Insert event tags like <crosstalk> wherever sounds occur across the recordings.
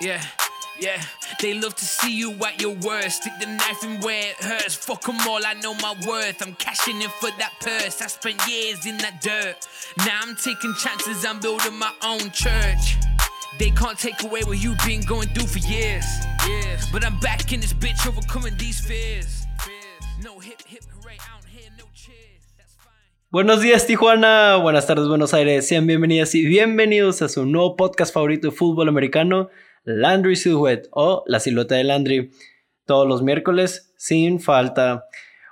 Yeah, yeah. They love to see you at your worst. Stick the knife in where it hurts. Fuck them all, I know my worth. I'm cashing in for that purse. I spent years in that dirt. Now I'm taking chances, I'm building my own church. They can't take away what you've been going through for years. Years. But I'm back in this bitch, overcoming these fears. No hip, hip, hooray, out here, no cheers. That's fine. Buenos días Tijuana, buenas tardes Buenos Aires, sean bienvenidas y bienvenidos a su nuevo podcast favorito de fútbol americano, Landry Silhouette o La Silueta de Landry, todos los miércoles sin falta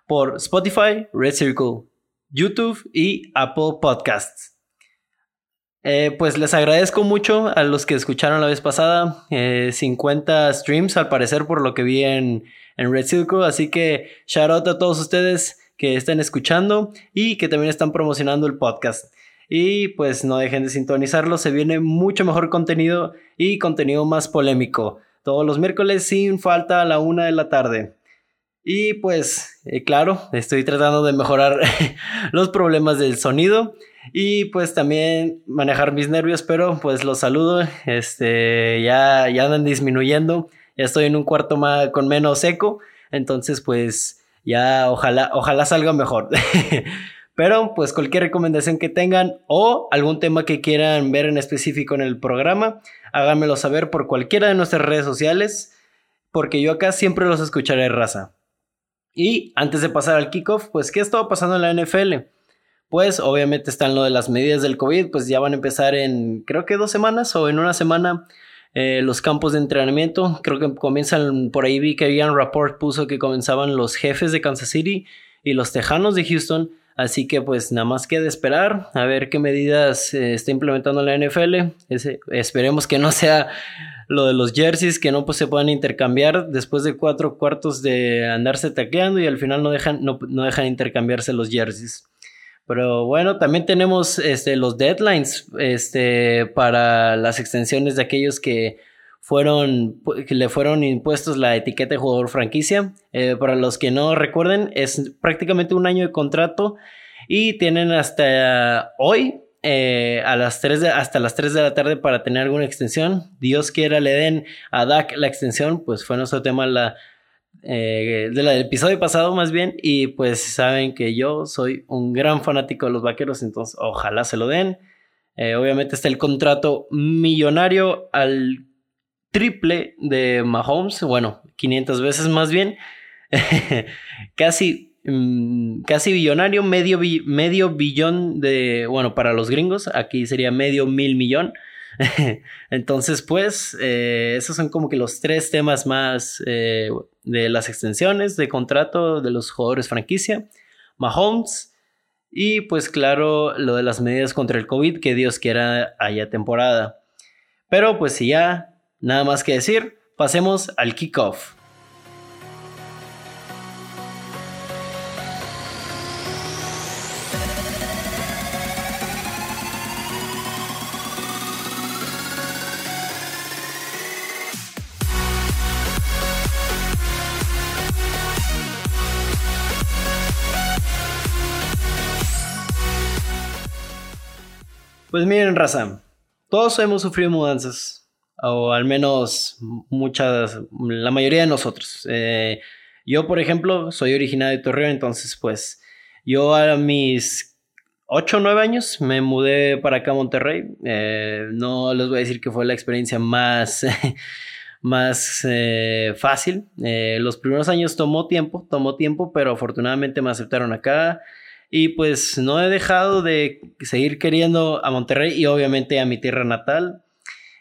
por Spotify, Red Circle, YouTube y Apple Podcasts. Eh, pues les agradezco mucho a los que escucharon la vez pasada, eh, 50 streams al parecer por lo que vi en, en Red Circle, así que shout out a todos ustedes que están escuchando y que también están promocionando el podcast. Y pues no dejen de sintonizarlo, se viene mucho mejor contenido y contenido más polémico. Todos los miércoles sin falta a la una de la tarde. Y pues, eh, claro, estoy tratando de mejorar <laughs> los problemas del sonido y pues también manejar mis nervios, pero pues los saludo, este, ya, ya andan disminuyendo, ya estoy en un cuarto más, con menos eco, entonces pues ya ojalá, ojalá salga mejor. <laughs> Pero pues cualquier recomendación que tengan o algún tema que quieran ver en específico en el programa, háganmelo saber por cualquiera de nuestras redes sociales, porque yo acá siempre los escucharé raza. Y antes de pasar al kickoff, pues ¿qué estaba pasando en la NFL? Pues obviamente están lo de las medidas del COVID, pues ya van a empezar en creo que dos semanas o en una semana eh, los campos de entrenamiento. Creo que comienzan, por ahí vi que Ian Rapport puso que comenzaban los jefes de Kansas City y los tejanos de Houston. Así que pues nada más queda esperar a ver qué medidas eh, está implementando la NFL. Esperemos que no sea lo de los jerseys, que no pues, se puedan intercambiar después de cuatro cuartos de andarse tacleando y al final no dejan, no, no dejan intercambiarse los jerseys. Pero bueno, también tenemos este, los deadlines este, para las extensiones de aquellos que fueron le fueron impuestos la etiqueta de jugador franquicia. Eh, para los que no recuerden, es prácticamente un año de contrato y tienen hasta hoy eh, a las 3 de, hasta las 3 de la tarde para tener alguna extensión. Dios quiera le den a Dak la extensión, pues fue nuestro tema la, eh, del episodio pasado más bien y pues saben que yo soy un gran fanático de los vaqueros, entonces ojalá se lo den. obviamente está el contrato millonario al triple de Mahomes, bueno, 500 veces más bien, <laughs> casi, mm, casi billonario, medio, medio billón de, bueno, para los gringos, aquí sería medio mil millón. <laughs> Entonces, pues, eh, esos son como que los tres temas más eh, de las extensiones de contrato de los jugadores franquicia. Mahomes y pues claro, lo de las medidas contra el COVID, que Dios quiera haya temporada. Pero pues si ya Nada más que decir, pasemos al kickoff. Pues miren, raza, todos hemos sufrido mudanzas, o al menos muchas, la mayoría de nosotros. Eh, yo, por ejemplo, soy originario de Torreón, entonces pues yo a mis 8 o 9 años me mudé para acá a Monterrey. Eh, no les voy a decir que fue la experiencia más, <laughs> más eh, fácil. los primeros años tomó tiempo, tomó tiempo, pero afortunadamente me aceptaron acá. Y pues no he dejado de seguir queriendo a Monterrey y obviamente a mi tierra natal.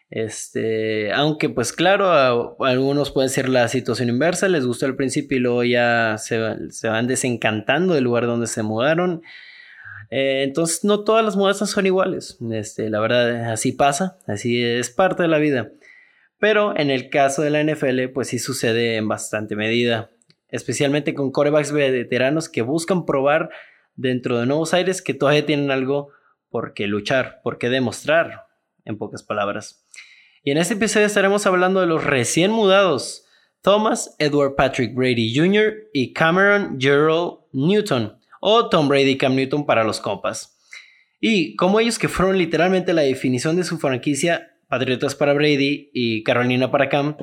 Este, aunque pues claro, a, algunos pueden ser la situación inversa, les gustó al principio y luego ya se, van desencantando del lugar donde se mudaron. Eh, entonces no todas las mudanzas son iguales, este, la verdad así pasa, así es parte de la vida. Pero en el caso de la NFL pues sí sucede en bastante medida, especialmente con corebacks veteranos que buscan probar dentro de Nuevos Aires que todavía tienen algo por qué luchar, por qué demostrar, en pocas palabras. Y en este episodio estaremos hablando de los recién mudados Thomas Edward Patrick Brady Jr. y Cameron Gerald Newton, o Tom Brady Cam Newton para los compas. Y como ellos que fueron literalmente la definición de su franquicia, Patriotas para Brady y Carolina para Cam,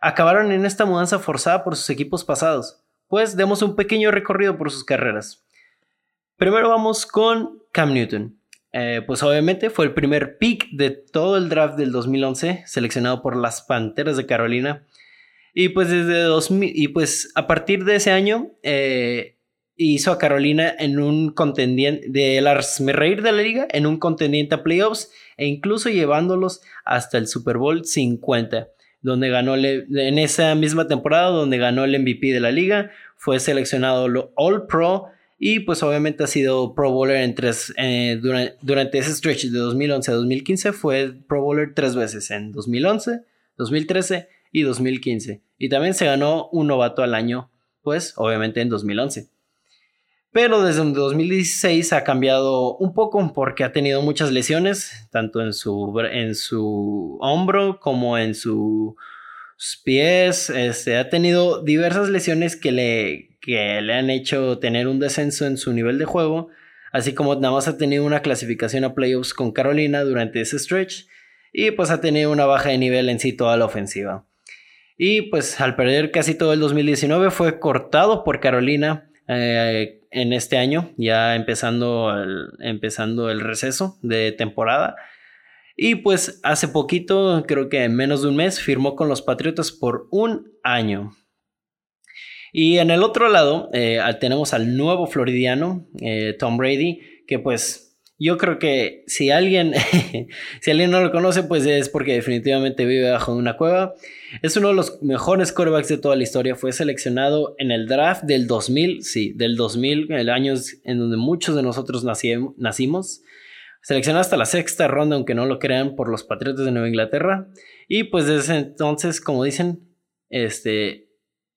acabaron en esta mudanza forzada por sus equipos pasados. Pues demos un pequeño recorrido por sus carreras. Primero vamos con Cam Newton. Eh, pues obviamente fue el primer pick de todo el draft del 2011, seleccionado por las Panteras de Carolina. Y pues desde 2000, y pues a partir de ese año eh, hizo a Carolina en un contendiente de las reír de la liga, en un contendiente a playoffs e incluso llevándolos hasta el Super Bowl 50, donde ganó en esa misma temporada donde ganó el MVP de la liga, fue seleccionado All Pro y pues obviamente ha sido Pro Bowler en tres, eh, durante, ese stretch de 2011 a 2015 fue Pro Bowler tres veces, en 2011, 2013 y 2015. Y también se ganó un novato al año, pues obviamente en 2011. Pero desde 2016 ha cambiado un poco porque ha tenido muchas lesiones, tanto en su, en su hombro como en sus pies. Este, ha tenido diversas lesiones que le, que le han hecho tener un descenso en su nivel de juego, así como nada más ha tenido una clasificación a playoffs con Carolina durante ese stretch y pues ha tenido una baja de nivel en sí toda la ofensiva. Y pues al perder casi todo el 2019 fue cortado por Carolina eh, en este año, ya empezando el, empezando el receso de temporada. Y pues hace poquito, creo que en menos de un mes, firmó con los Patriotas por un año. Y en el otro lado eh, tenemos al nuevo floridiano, eh, Tom Brady, que pues yo creo que si alguien, <laughs> si alguien no lo conoce, pues es porque definitivamente vive bajo una cueva. Es uno de los mejores quarterbacks de toda la historia. Fue seleccionado en el draft del 2000, sí, del 2000, el año en donde muchos de nosotros nacimos. Seleccionado hasta la sexta ronda, aunque no lo crean, por los Patriotas de Nueva Inglaterra. Y pues desde entonces, como dicen, este,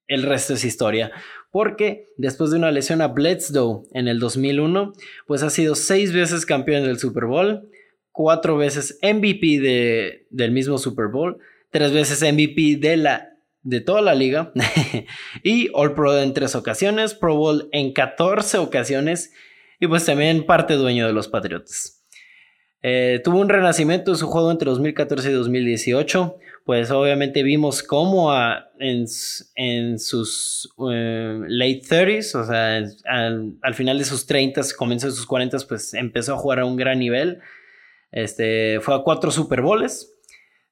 el resto es historia. Porque después de una lesión a Bledsoe en el 2001, pues ha sido seis veces campeón del Super Bowl, cuatro veces MVP de, del mismo Super Bowl, tres veces MVP de, la, de toda la liga <laughs> y All Pro en tres ocasiones, Pro Bowl en 14 ocasiones y pues también parte dueño de los Patriotas. Eh, tuvo un renacimiento de su juego entre 2014 y 2018 pues obviamente vimos cómo en, sus eh, late 30s, o sea, al, final de sus 30s, comienzo de sus 40s, pues empezó a jugar a un gran nivel. Este, fue a cuatro Super Bowls,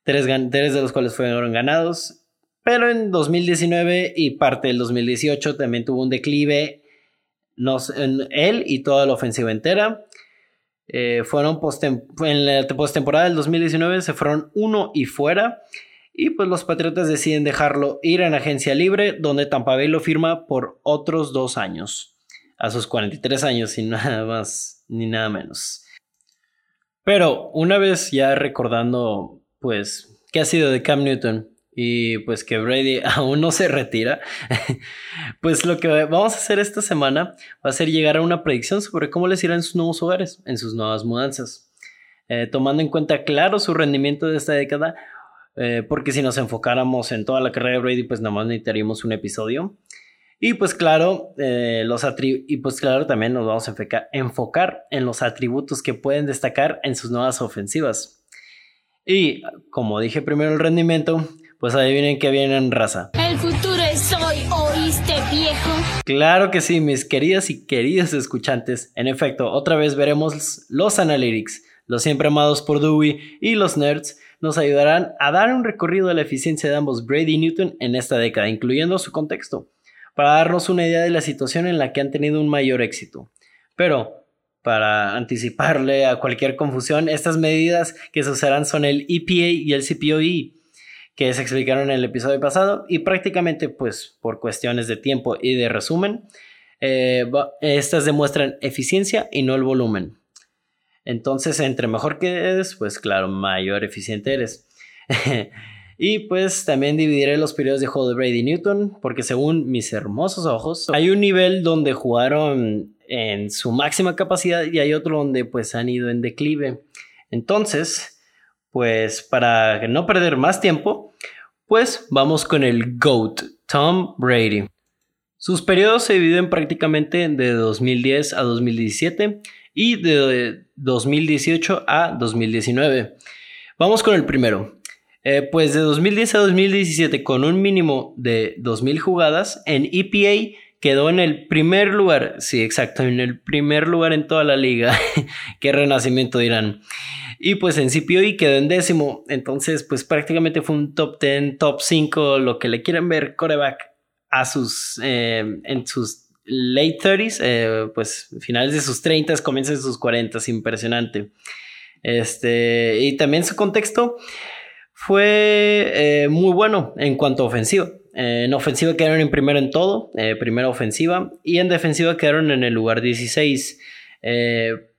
tres, de los cuales fueron ganados, pero en 2019 y parte del 2018 también tuvo un declive en él y toda la ofensiva entera. Eh, fueron en la postemporada del 2019 se fueron uno y fuera. Y pues los Patriotas deciden dejarlo ir en agencia libre, donde Tampa lo firma por otros dos años. A sus 43 años y <laughs> nada más ni nada menos. Pero una vez ya recordando, pues, qué ha sido de Cam Newton y pues que Brady <laughs> aún no se retira, <laughs> pues lo que vamos a hacer esta semana va a ser llegar a una predicción sobre cómo les irá en sus nuevos hogares, en sus nuevas mudanzas. Eh, tomando en cuenta, claro, su rendimiento de esta década, eh, porque si nos enfocáramos en toda la carrera de Brady, pues nada más necesitaríamos un episodio. Y pues claro, eh, los y pues claro, también nos vamos a enfocar en los atributos que pueden destacar en sus nuevas ofensivas. Y como dije primero el rendimiento, pues adivinen que viene en raza. El futuro es hoy, ¿oíste viejo? Claro que sí, mis queridas y queridos escuchantes. En efecto, otra vez veremos los analytics, los siempre amados por Dewey y los nerds nos ayudarán a dar un recorrido de la eficiencia de ambos Brady y Newton en esta década, incluyendo su contexto, para darnos una idea de la situación en la que han tenido un mayor éxito. Pero, para anticiparle a cualquier confusión, estas medidas que se usarán son el EPA y el CPOE, que se explicaron en el episodio pasado, y prácticamente, pues, por cuestiones de tiempo y de resumen, eh, estas demuestran eficiencia y no el volumen. Entonces, entre mejor que eres, pues claro, mayor eficiente eres. <laughs> y pues también dividiré los periodos de juego de Brady Newton, porque según mis hermosos ojos, hay un nivel donde jugaron en su máxima capacidad y hay otro donde pues han ido en declive. Entonces, pues para no perder más tiempo, pues vamos con el GOAT, Tom Brady. Sus periodos se dividen prácticamente de 2010 a 2017 y de 2018 a 2019. Vamos con el primero. Eh, pues de 2010 a 2017, con un mínimo de 2.000 jugadas, en EPA quedó en el primer lugar, sí, exacto, en el primer lugar en toda la liga. <laughs> Qué renacimiento dirán. Y pues en CPOE quedó en décimo, entonces pues prácticamente fue un top 10, top 5, lo que le quieren ver coreback a sus, eh, en sus late 30s, eh, pues finales de sus 30s, comienzos de sus 40s, impresionante. Este, y también su contexto fue eh, muy bueno en cuanto a ofensiva. En ofensiva quedaron en primero en todo, primera ofensiva, y en defensiva quedaron en el lugar 16.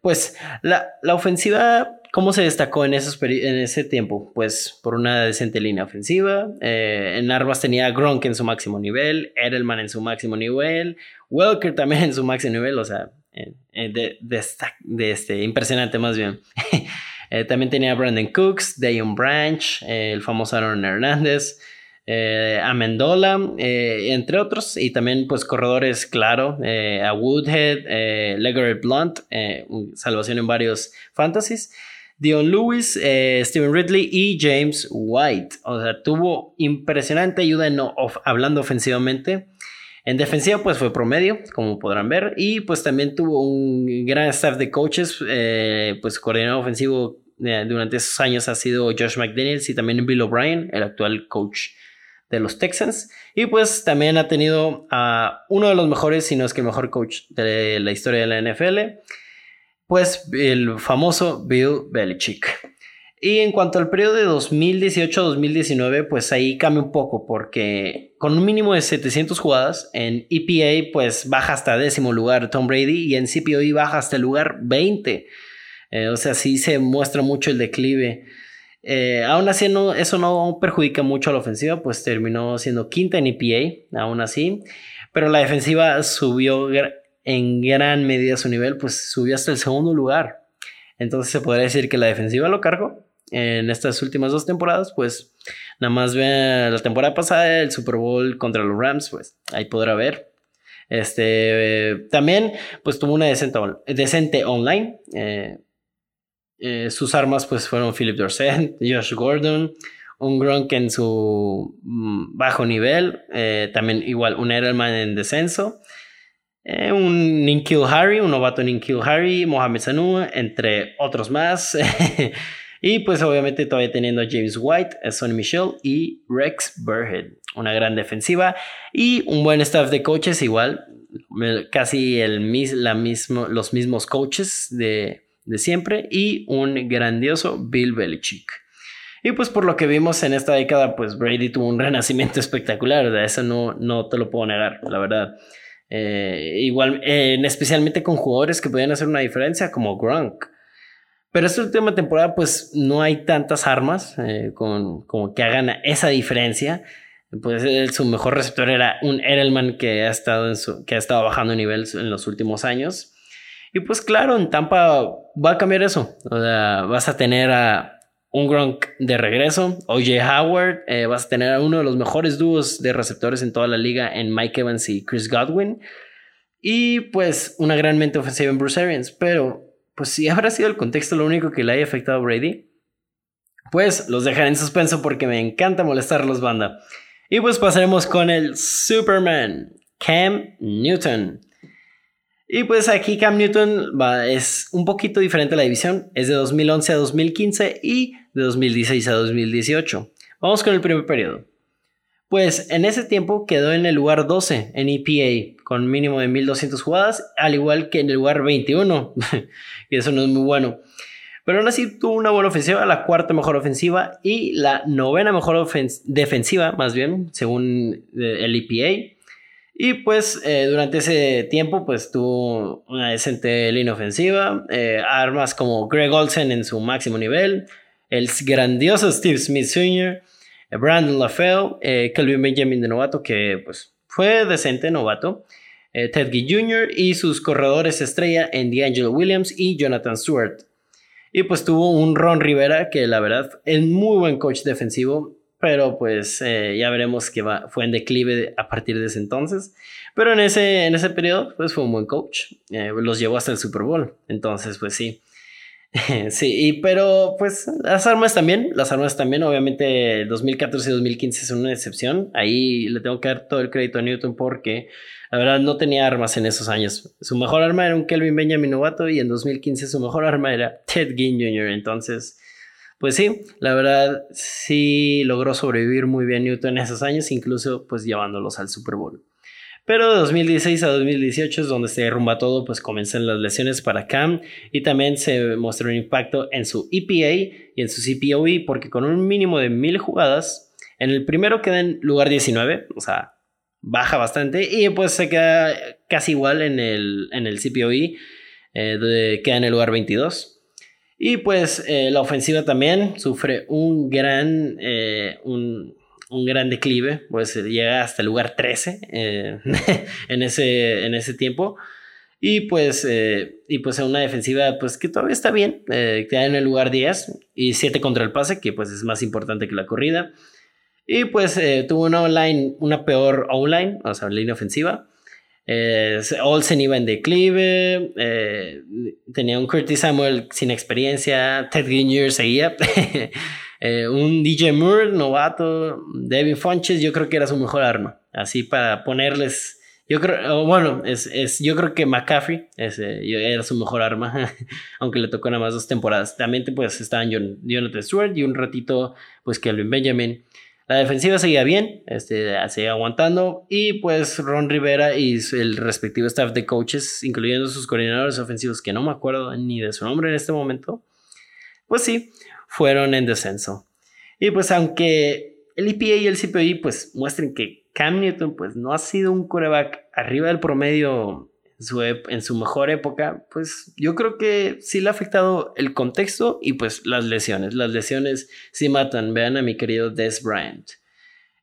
pues la, la ofensiva ¿Cómo se destacó en, en ese tiempo? Pues por una decente línea ofensiva. Eh, en armas tenía a Gronk en su máximo nivel, Edelman en su máximo nivel, Welker también en su máximo nivel, o sea, eh, eh, de, de, este, impresionante más bien. <laughs> también tenía Brandon Cooks, Dayon Branch, el famoso Aaron Hernández. Amendola, entre otros, y también pues corredores, claro, a Woodhead, eh, Blunt, salvación en varios fantasies. Dion Lewis, eh, Steven Ridley y James White. O sea, tuvo impresionante ayuda hablando ofensivamente. En defensiva, pues fue promedio, como podrán ver. Y pues también tuvo un gran staff de coaches. Eh, pues coordinador ofensivo eh, durante esos años ha sido Josh McDaniels y también Bill O'Brien, el actual coach de los Texans. Y pues también ha tenido a uno de los mejores, si no es que el mejor coach de la historia de la NFL pues el famoso Bill Belichick. Y en cuanto al periodo de 2018-2019, pues ahí cambia un poco porque con un mínimo de 700 jugadas en EPA pues baja hasta décimo lugar Tom Brady y en CPOE baja hasta el lugar 20. Eh, o sea, sí se muestra mucho el declive. Eh, aún así, eso no perjudica mucho a la ofensiva, pues terminó siendo quinta en EPA, aún así. Pero la defensiva subió en gran medida su nivel, pues subió hasta el segundo lugar. Entonces se podría decir que la defensiva lo cargó en estas últimas dos temporadas, pues nada más ve la temporada pasada, el Super Bowl contra los Rams, pues ahí podrá ver. Este también, pues tuvo una decente, decente online. Eh, eh, sus armas, pues fueron Philip Dorset, Josh Gordon, un Gronk en su mm, bajo nivel, eh, también igual un Edelman en descenso eh, un Ninkil Harry, un novato Ninkil Harry, Mohamed Sanu, entre otros más. <laughs> y pues obviamente todavía teniendo a James White, a Sonny Michel y Rex Burhead. Una gran defensiva y un buen staff de coaches igual. Casi el, la mismo, los mismos coaches de, de siempre y un grandioso Bill Belichick. Y pues por lo que vimos en esta década, pues Brady tuvo un <laughs> renacimiento espectacular, eso no, no te lo puedo negar, la verdad. Eh, igual, especialmente con jugadores que podían hacer una diferencia, como Gronk. Pero esta última temporada, pues no hay tantas armas eh, con, como que hagan esa diferencia. Pues su mejor receptor era un Edelman que ha estado, en su, que ha estado bajando nivel en los últimos años. Y pues claro, en Tampa va a cambiar eso. O sea, vas a tener a un Gronk de regreso. OJ Howard, eh, vas a tener a uno de los mejores dúos de receptores en toda la liga en Mike Evans y Chris Godwin. Y pues una gran mente ofensiva en Bruce Arians. Pero, pues si habrá sido el contexto lo único que le haya afectado a Brady, pues los dejaré en suspenso porque me encanta molestarlos, banda. Y pues pasaremos con el Superman, Cam Newton. Y pues aquí Cam Newton es un poquito diferente a la división, es de 2011 a 2015 y de 2016 a 2018. Vamos con el primer periodo. Pues en ese tiempo quedó en el lugar 12 en EPA, con mínimo de 1200 jugadas, al igual que en el lugar 21, y <laughs> eso no es muy bueno. Pero aún así tuvo una buena ofensiva, la cuarta mejor ofensiva y la novena mejor defensiva, más bien, según eh, el EPA. Y pues eh, durante ese tiempo pues tuvo una decente línea ofensiva, eh, armas como Greg Olsen en su máximo nivel, el grandioso Steve Smith Sr., eh, Brandon LaFell, Kelvin Benjamin de novato que pues fue decente novato, Ted Gee Jr. y sus corredores estrella en D'Angelo Williams y Jonathan Stewart. Y pues tuvo un Ron Rivera que la verdad es muy buen coach defensivo pero pues eh, ya veremos que va, fue en declive a partir de ese entonces. Pero en ese, en ese periodo, pues fue un buen coach, eh, los llevó hasta el Super Bowl, entonces pues sí. <laughs> Sí, y, pero pues las armas también, las armas también, obviamente 2014 y 2015 son una excepción. Ahí le tengo que dar todo el crédito a Newton porque la verdad no tenía armas en esos años. Su mejor arma era un Kelvin Benjamin novato y en 2015 su mejor arma era Ted Ginn Jr. Entonces, pues sí, la verdad sí logró sobrevivir muy bien Newton en esos años, incluso pues llevándolos al Super Bowl. Pero de 2016 a 2018 es donde se derrumba todo, pues comienzan las lesiones para Cam y también se muestra un impacto en su EPA y en su CPOE porque con un mínimo de mil jugadas, en el primero queda en lugar 19, o sea, baja bastante y pues se queda casi igual en el, en el CPOE, eh, queda en el lugar 22. Y pues eh, la ofensiva también sufre un gran, eh, un, un gran declive, pues llega hasta el lugar 13 eh, <laughs> en, ese, en ese tiempo. Y pues, eh, y pues una defensiva pues que todavía está bien, eh, queda en el lugar 10 y 7 contra el pase, que pues es más importante que la corrida. Y pues tuvo una online, una peor online, o sea, línea ofensiva. Olsen iba en declive, tenía un Curtis Samuel sin experiencia, Ted Jr. seguía. <laughs> Eh, un DJ Moore, novato, Devin Funches, yo creo que era su mejor arma. Así para ponerles. Yo creo, bueno, es, es, yo creo que McCaffrey era su mejor arma, <laughs> aunque le tocó nada más dos temporadas. También pues estaban John, Jonathan Stewart y un ratito pues Kelvin Benjamin. La defensiva seguía bien, este, seguía aguantando y pues Ron Rivera y el respectivo staff de coaches, incluyendo sus coordinadores ofensivos, que no me acuerdo ni de su nombre en este momento, pues sí, fueron en descenso. Y pues aunque el EPA y el CPI pues muestren que Cam Newton pues no ha sido un coreback arriba del promedio en su mejor época, pues yo creo que sí le ha afectado el contexto y pues las lesiones. Las lesiones sí matan. Vean a mi querido Des Bryant.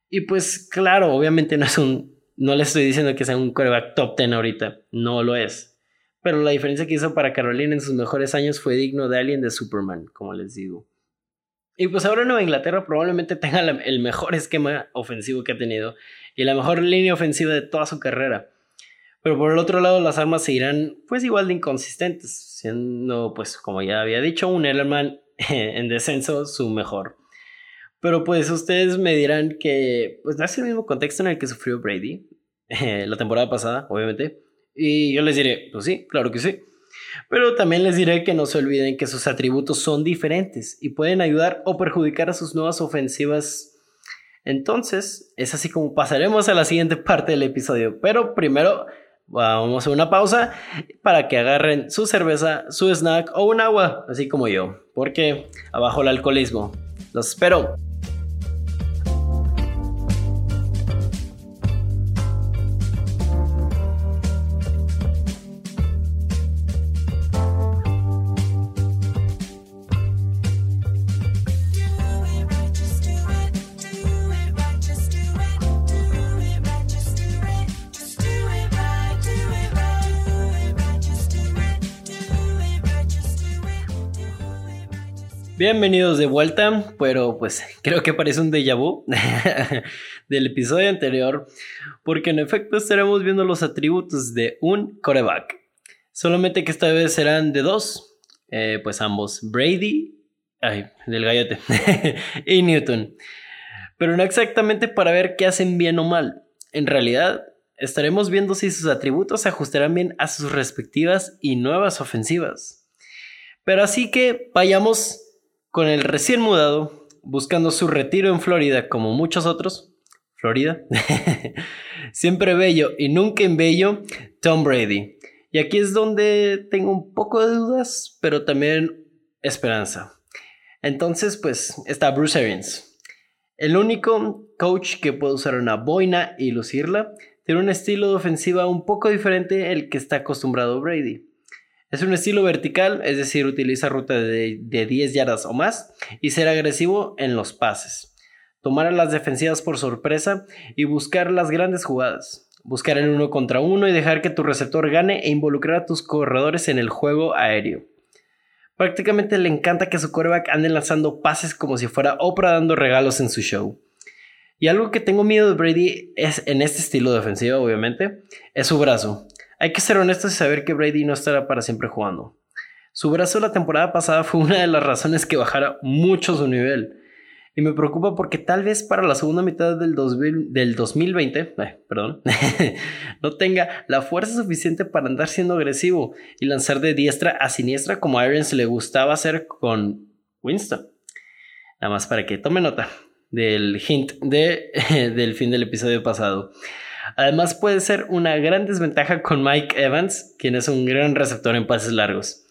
Y pues claro, obviamente no es un... No le estoy diciendo que sea un coreback top 10 ahorita. No lo es. Pero la diferencia que hizo para Carolina en sus mejores años fue digno de Alien de Superman, como les digo. Y pues ahora Nueva Inglaterra probablemente tenga el mejor esquema ofensivo que ha tenido y la mejor línea ofensiva de toda su carrera. Pero por el otro lado las armas seguirán pues igual de inconsistentes, siendo pues como ya había dicho un Ellerman <laughs> en descenso su mejor. Pero pues ustedes me dirán que pues es el mismo contexto en el que sufrió Brady <laughs> la temporada pasada, obviamente. Y yo les diré, pues sí, claro que sí. Pero también les diré que no se olviden que sus atributos son diferentes y pueden ayudar o perjudicar a sus nuevas ofensivas. Entonces, es así como pasaremos a la siguiente parte del episodio. Pero primero vamos a una pausa para que agarren su cerveza, su snack o un agua, así como yo, porque abajo el alcoholismo. Los espero. Bienvenidos de vuelta, pero pues creo que parece un déjà vu <laughs> del episodio anterior, porque en efecto estaremos viendo los atributos de un coreback. Solamente que esta vez serán de dos, eh, pues ambos, Brady, ay, del gallote, <laughs> y Newton. Pero no exactamente para ver qué hacen bien o mal. En realidad, estaremos viendo si sus atributos se ajustarán bien a sus respectivas y nuevas ofensivas. Pero así que vayamos con el recién mudado, buscando su retiro en Florida como muchos otros, Florida, <laughs> siempre bello y nunca en bello, Tom Brady. Y aquí es donde tengo un poco de dudas, pero también esperanza. Entonces, pues está Bruce Arians. El único coach que puede usar una boina y lucirla tiene un estilo de ofensiva un poco diferente al que está acostumbrado Brady. Es un estilo vertical, es decir, utiliza ruta de, 10 yardas o más y ser agresivo en los pases. Tomar a las defensivas por sorpresa y buscar las grandes jugadas. Buscar el uno contra uno y dejar que tu receptor gane e involucrar a tus corredores en el juego aéreo. Prácticamente le encanta que su quarterback ande lanzando pases como si fuera Oprah dando regalos en su show. Y algo que tengo miedo de Brady es en este estilo de ofensiva, obviamente, es su brazo. Hay que ser honestos y saber que Brady no estará para siempre jugando. Su brazo la temporada pasada fue una de las razones que bajara mucho su nivel. Y me preocupa porque tal vez para la segunda mitad del, 2020, perdón, <laughs> no tenga la fuerza suficiente para andar siendo agresivo y lanzar de diestra a siniestra como a Arians le gustaba hacer con Winston. Nada más para que tome nota del hint de, <laughs> del fin del episodio pasado. Además puede ser una gran desventaja con Mike Evans, quien es un gran receptor en pases largos.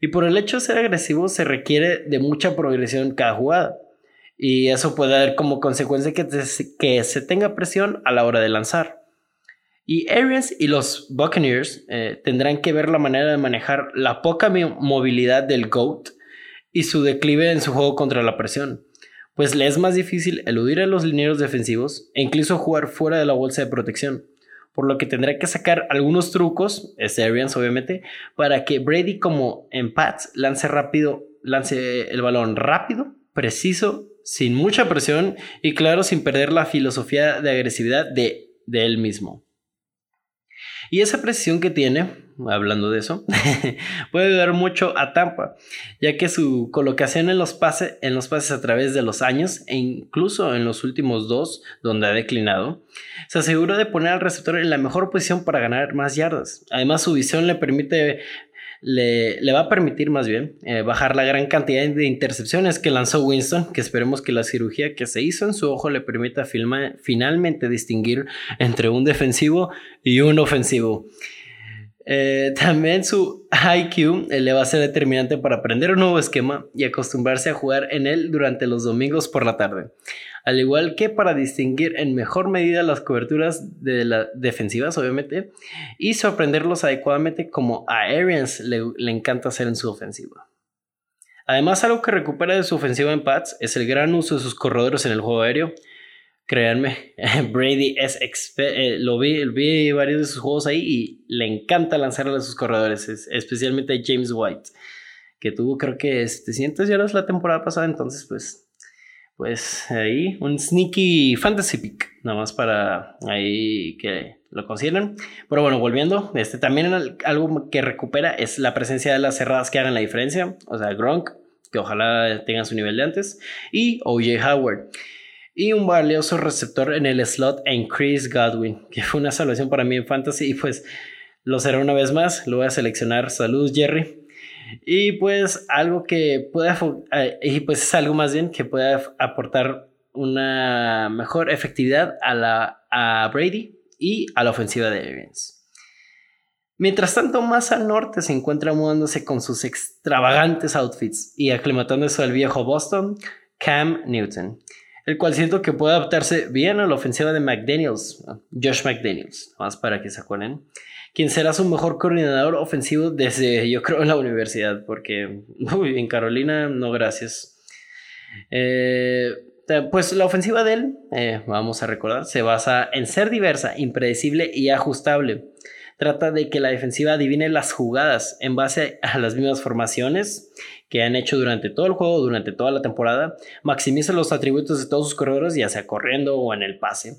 Y por el hecho de ser agresivo se requiere de mucha progresión cada jugada. Y eso puede dar como consecuencia que, se tenga presión a la hora de lanzar. Y Arians y los Buccaneers eh, tendrán que ver la manera de manejar la poca movilidad del GOAT y su declive en su juego contra la presión, pues le es más difícil eludir a los linieros defensivos e incluso jugar fuera de la bolsa de protección, por lo que tendrá que sacar algunos trucos, este Arians obviamente, para que Brady como en Pats lance rápido, lance el balón rápido, preciso, sin mucha presión y claro, sin perder la filosofía de agresividad de, de él mismo. Y esa precisión que tiene, hablando de eso, <laughs> puede ayudar mucho a Tampa, ya que su colocación en los, pases, en los pases a través de los años e incluso en los últimos dos, donde ha declinado, se asegura de poner al receptor en la mejor posición para ganar más yardas. Además, su visión le permite le, va a permitir más bien eh, bajar la gran cantidad de intercepciones que lanzó Winston, que esperemos que la cirugía que se hizo en su ojo le permita finalmente distinguir entre un defensivo y un ofensivo. Eh, también su IQ eh, le va a ser determinante para aprender un nuevo esquema y acostumbrarse a jugar en él durante los domingos por la tarde. Al igual que para distinguir en mejor medida las coberturas de las defensivas, obviamente, y sorprenderlos adecuadamente como a Arians le, encanta hacer en su ofensiva. Además, algo que recupera de su ofensiva en Pats es el gran uso de sus corredores en el juego aéreo, Créanme, <laughs> Brady es eh, lo vi, vi varios de sus juegos ahí y le encanta lanzarle a sus corredores, especialmente a James White, que tuvo creo que 700 yardas la temporada pasada, entonces pues pues ahí un sneaky fantasy pick, nada más para ahí que lo consideren. Pero bueno, volviendo, este también algo que recupera es la presencia de las cerradas que hagan la diferencia, o sea, Gronk, que ojalá tenga su nivel de antes, y OJ Howard y un valioso receptor en el slot en Chris Godwin, <laughs> que fue una salvación para mí en Fantasy y pues lo será una vez más, lo voy a seleccionar. Saludos Jerry. Y pues algo que pueda, eh, y pues es algo más bien que pueda aportar una mejor efectividad a, la, a Brady y a la ofensiva de Evans. Mientras tanto, más al norte se encuentra mudándose con sus extravagantes outfits y aclimatándose al viejo Boston, Cam Newton el cual siento que puede adaptarse bien a la ofensiva de McDaniels, Josh McDaniels, más para que se acuerden, quien será su mejor coordinador ofensivo desde, yo creo, la universidad, porque <laughs> en Carolina, no gracias. Eh, pues la ofensiva de él, eh, vamos a recordar, se basa en ser diversa, impredecible y ajustable. Trata de que la defensiva adivine las jugadas en base a las mismas formaciones que han hecho durante todo el juego, durante toda la temporada, maximiza los atributos de todos sus corredores, ya sea corriendo o en el pase,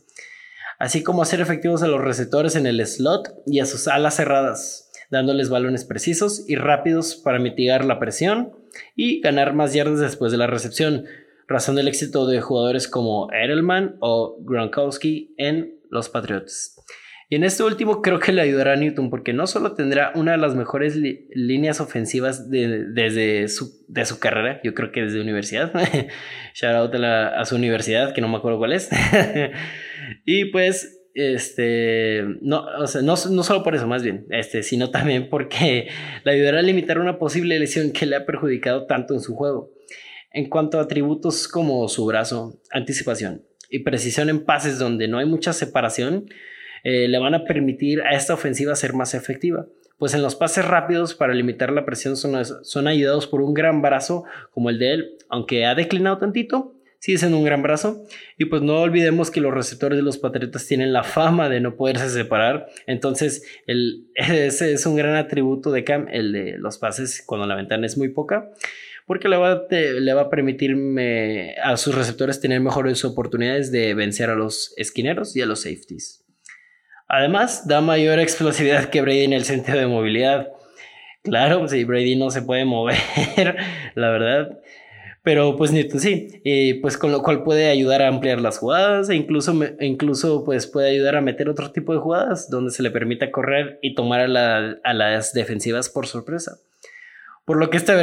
así como hacer efectivos a los receptores en el slot y a sus alas cerradas, dándoles balones precisos y rápidos para mitigar la presión y ganar más yardas después de la recepción, razón del éxito de jugadores como Edelman o Gronkowski en los Patriots. Y en este último creo que le ayudará a Newton porque no solo tendrá una de las mejores líneas ofensivas desde su, de su carrera, yo creo que desde universidad. <laughs> Shout out a, su universidad, que no me acuerdo cuál es. <laughs> y pues, este, no, o sea, no, no, solo por eso, más bien, este, sino también porque <laughs> le ayudará a limitar una posible lesión que le ha perjudicado tanto en su juego. En cuanto a atributos como su brazo, anticipación y precisión en pases donde no hay mucha separación, eh, le van a permitir a esta ofensiva ser más efectiva. Pues en los pases rápidos para limitar la presión son, son ayudados por un gran brazo como el de él, aunque ha declinado tantito, sigue siendo un gran brazo. Y pues no olvidemos que los receptores de los Patriotas tienen la fama de no poderse separar. Entonces, <laughs> ese es un gran atributo de Cam, el de los pases cuando la ventana es muy poca. Porque le va, le va a permitir a sus receptores tener mejores oportunidades de vencer a los esquineros y a los safeties. Además, da mayor explosividad que Brady en el sentido de movilidad. claro, sí, Brady no se puede mover, <laughs> la verdad. Pero pues Newton sí, pues con lo cual puede ayudar a ampliar las jugadas e incluso, incluso pues puede ayudar a meter otro tipo de jugadas donde se le permita correr y tomar a, a las defensivas por sorpresa. Por lo que esta,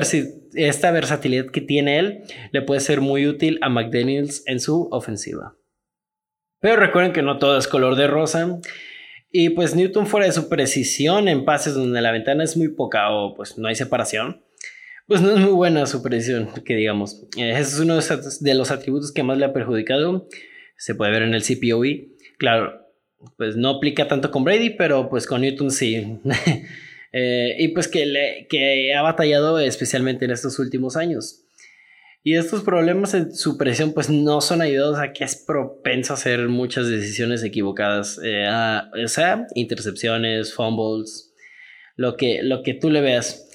esta versatilidad que tiene él le puede ser muy útil a McDaniels en su ofensiva. Pero recuerden que no todo es color de rosa. Y pues Newton fuera de su precisión en pases donde la ventana es muy poca o pues no hay separación pues no es muy buena su precisión, que digamos. Eh, ese es uno de los atributos que más le ha perjudicado. Se puede ver en el CPOE. Claro, pues no aplica tanto con Brady, pero pues con Newton sí. <laughs> Eh, y pues que, le, que ha batallado especialmente en estos últimos años. Y estos problemas en su presión pues no son ayudados a que es propenso a hacer muchas decisiones equivocadas. Eh, o sea, intercepciones, fumbles, lo que, lo que tú le veas.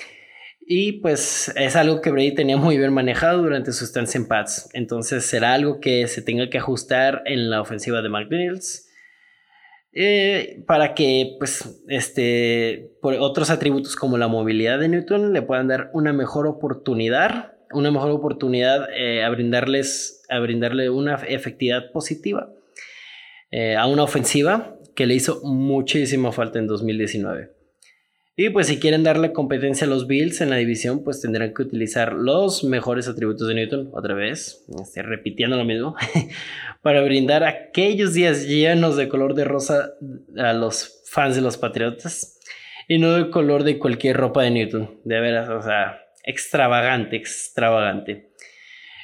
Y pues es algo que Brady tenía muy bien manejado durante sus estancia en Pats. Entonces será algo que se tenga que ajustar en la ofensiva de McDaniels. Eh, para que pues este por otros atributos como la movilidad de Newton le puedan dar una mejor oportunidad una mejor oportunidad eh, a brindarles a brindarle una efectividad positiva eh, a una ofensiva que le hizo muchísima falta en 2019 y pues si quieren darle competencia a los Bills en la división, pues tendrán que utilizar los mejores atributos de Newton, otra vez, este, repitiendo lo mismo, <laughs> para brindar aquellos días llenos de color de rosa a los fans de los Patriotas y no de color de cualquier ropa de Newton. De veras, o sea, extravagante, extravagante.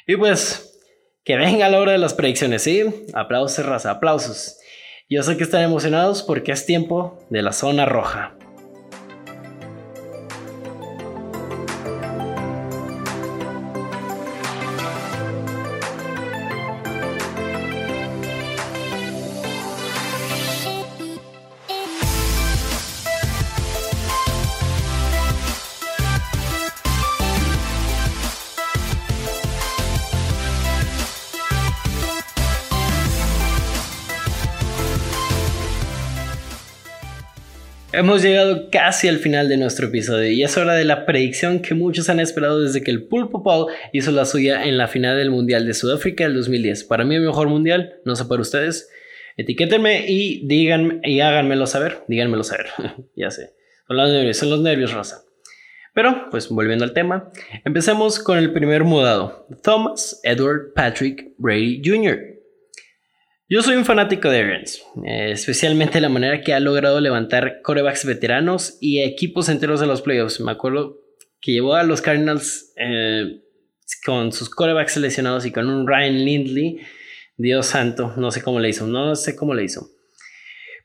Y pues, que venga la hora de las predicciones, ¿sí? Aplausos, raza, aplausos. Yo sé que están emocionados porque es tiempo de la zona roja. Hemos llegado casi al final de nuestro episodio y es hora de la predicción que muchos han esperado desde que el Pulpo Paul hizo la suya en la final del Mundial de Sudáfrica del 2010. Para mí el mejor mundial, no sé para ustedes. Etiquétenme y díganme y háganmelo saber, díganmelo saber. <laughs> ya sé. Son los nervios, son los nervios rosa. Pero, pues volviendo al tema, empecemos con el primer mudado, Thomas Edward Patrick Brady Jr. Yo soy un fanático de Arians, eh, especialmente la manera que ha logrado levantar corebacks veteranos y equipos enteros de los playoffs. Me acuerdo que llevó a los Cardinals eh, con sus corebacks seleccionados y con un Ryan Lindley. Dios santo, no sé cómo le hizo, no sé cómo le hizo.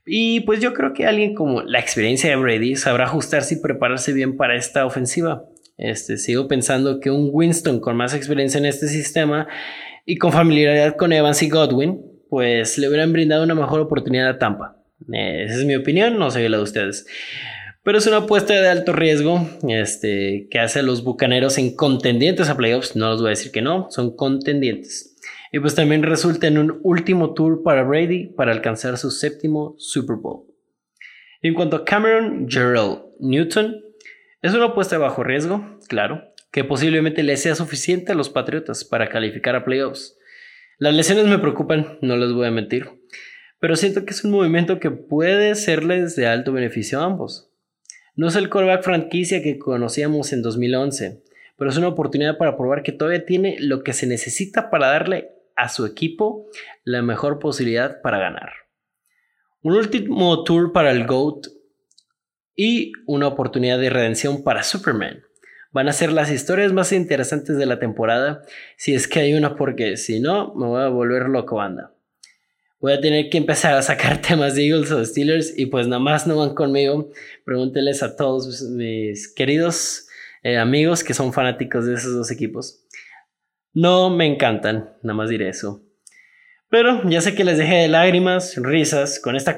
Y pues yo creo que alguien como la experiencia de Brady sabrá ajustarse y prepararse bien para esta ofensiva. Este, sigo pensando que un Winston con más experiencia en este sistema y con familiaridad con Evans y Godwin pues le hubieran brindado una mejor oportunidad a Tampa. Eh, esa es mi opinión, no sé la de ustedes. Pero es una apuesta de alto riesgo este, que hace a los bucaneros en contendientes a playoffs. No les voy a decir que no, son contendientes. Y pues también resulta en un último tour para Brady para alcanzar su séptimo Super Bowl. En cuanto a Cameron Gerald Newton, es una apuesta de bajo riesgo, claro, que posiblemente le sea suficiente a los Patriotas para calificar a playoffs. Las lesiones me preocupan, no les voy a mentir, pero siento que es un movimiento que puede serles de alto beneficio a ambos. No es el coreback franquicia que conocíamos en 2011, pero es una oportunidad para probar que todavía tiene lo que se necesita para darle a su equipo la mejor posibilidad para ganar. Un último tour para el GOAT y una oportunidad de redención para Superman van a ser las historias más interesantes de la temporada, si es que hay una, porque si no, me voy a volver loco banda. Voy a tener que empezar a sacar <laughs> temas de Eagles o Steelers y pues nada más no van conmigo. Pregúntenles a todos mis queridos eh, amigos que son fanáticos de esos dos equipos. No me encantan, nada más diré eso. Pero ya sé que les dejé de lágrimas, risas con esta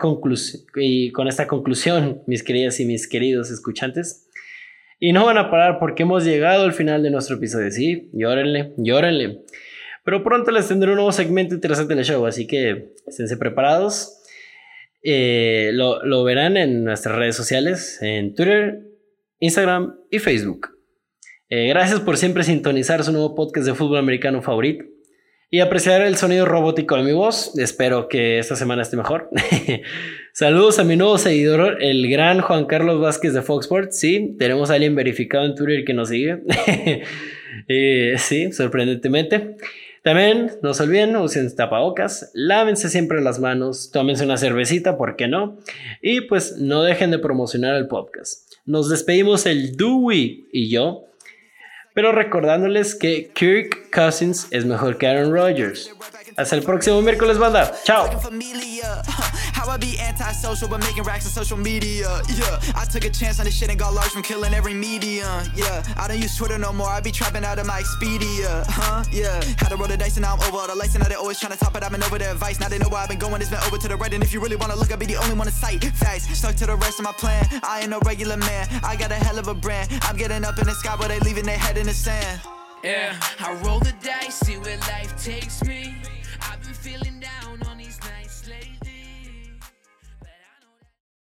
y con esta conclusión, mis queridas y mis queridos escuchantes. Y no van a parar porque hemos llegado al final de nuestro episodio. Sí, llórenle, llórenle. Pero pronto les tendré un nuevo segmento interesante en el show, así que esténse preparados. Eh, lo, lo verán en nuestras redes sociales, en Twitter, Instagram y Facebook. Eh, gracias por siempre sintonizar su nuevo podcast de fútbol americano favorito y apreciar el sonido robótico de mi voz. Espero que esta semana esté mejor. <laughs> Saludos a mi nuevo seguidor, el gran Juan Carlos Vázquez de Fox Sports. Sí, tenemos a alguien verificado en Twitter que nos sigue. <laughs> Eh, sí, sorprendentemente. También no se olviden, usen tapabocas, lávense siempre las manos, tómense una cervecita, ¿por qué no? Y pues no dejen de promocionar el podcast. Nos despedimos el Dewey y yo pero recordándoles que Kirk Cousins es mejor que Aaron Rodgers. Hasta el próximo miércoles, banda. Chao. How I be antisocial but making racks on social media. Yeah, I took a chance on this shit and got large from killing every medium. Yeah, I don't use Twitter no more. I be trapping out of my Expedia. Huh? Yeah, had to roll the dice and now I'm over all the lights and now they always trying to top it. I've been over their advice. Now they know where I've been going. It's been over to the right. And if you really wanna look, I'll be the only one to sight. Facts stuck to the rest of my plan. I ain't no regular man. I got a hell of a brand. I'm getting up in the sky, but they leaving their head in the sand. Yeah, I roll the dice, see where life takes me. I've been feeling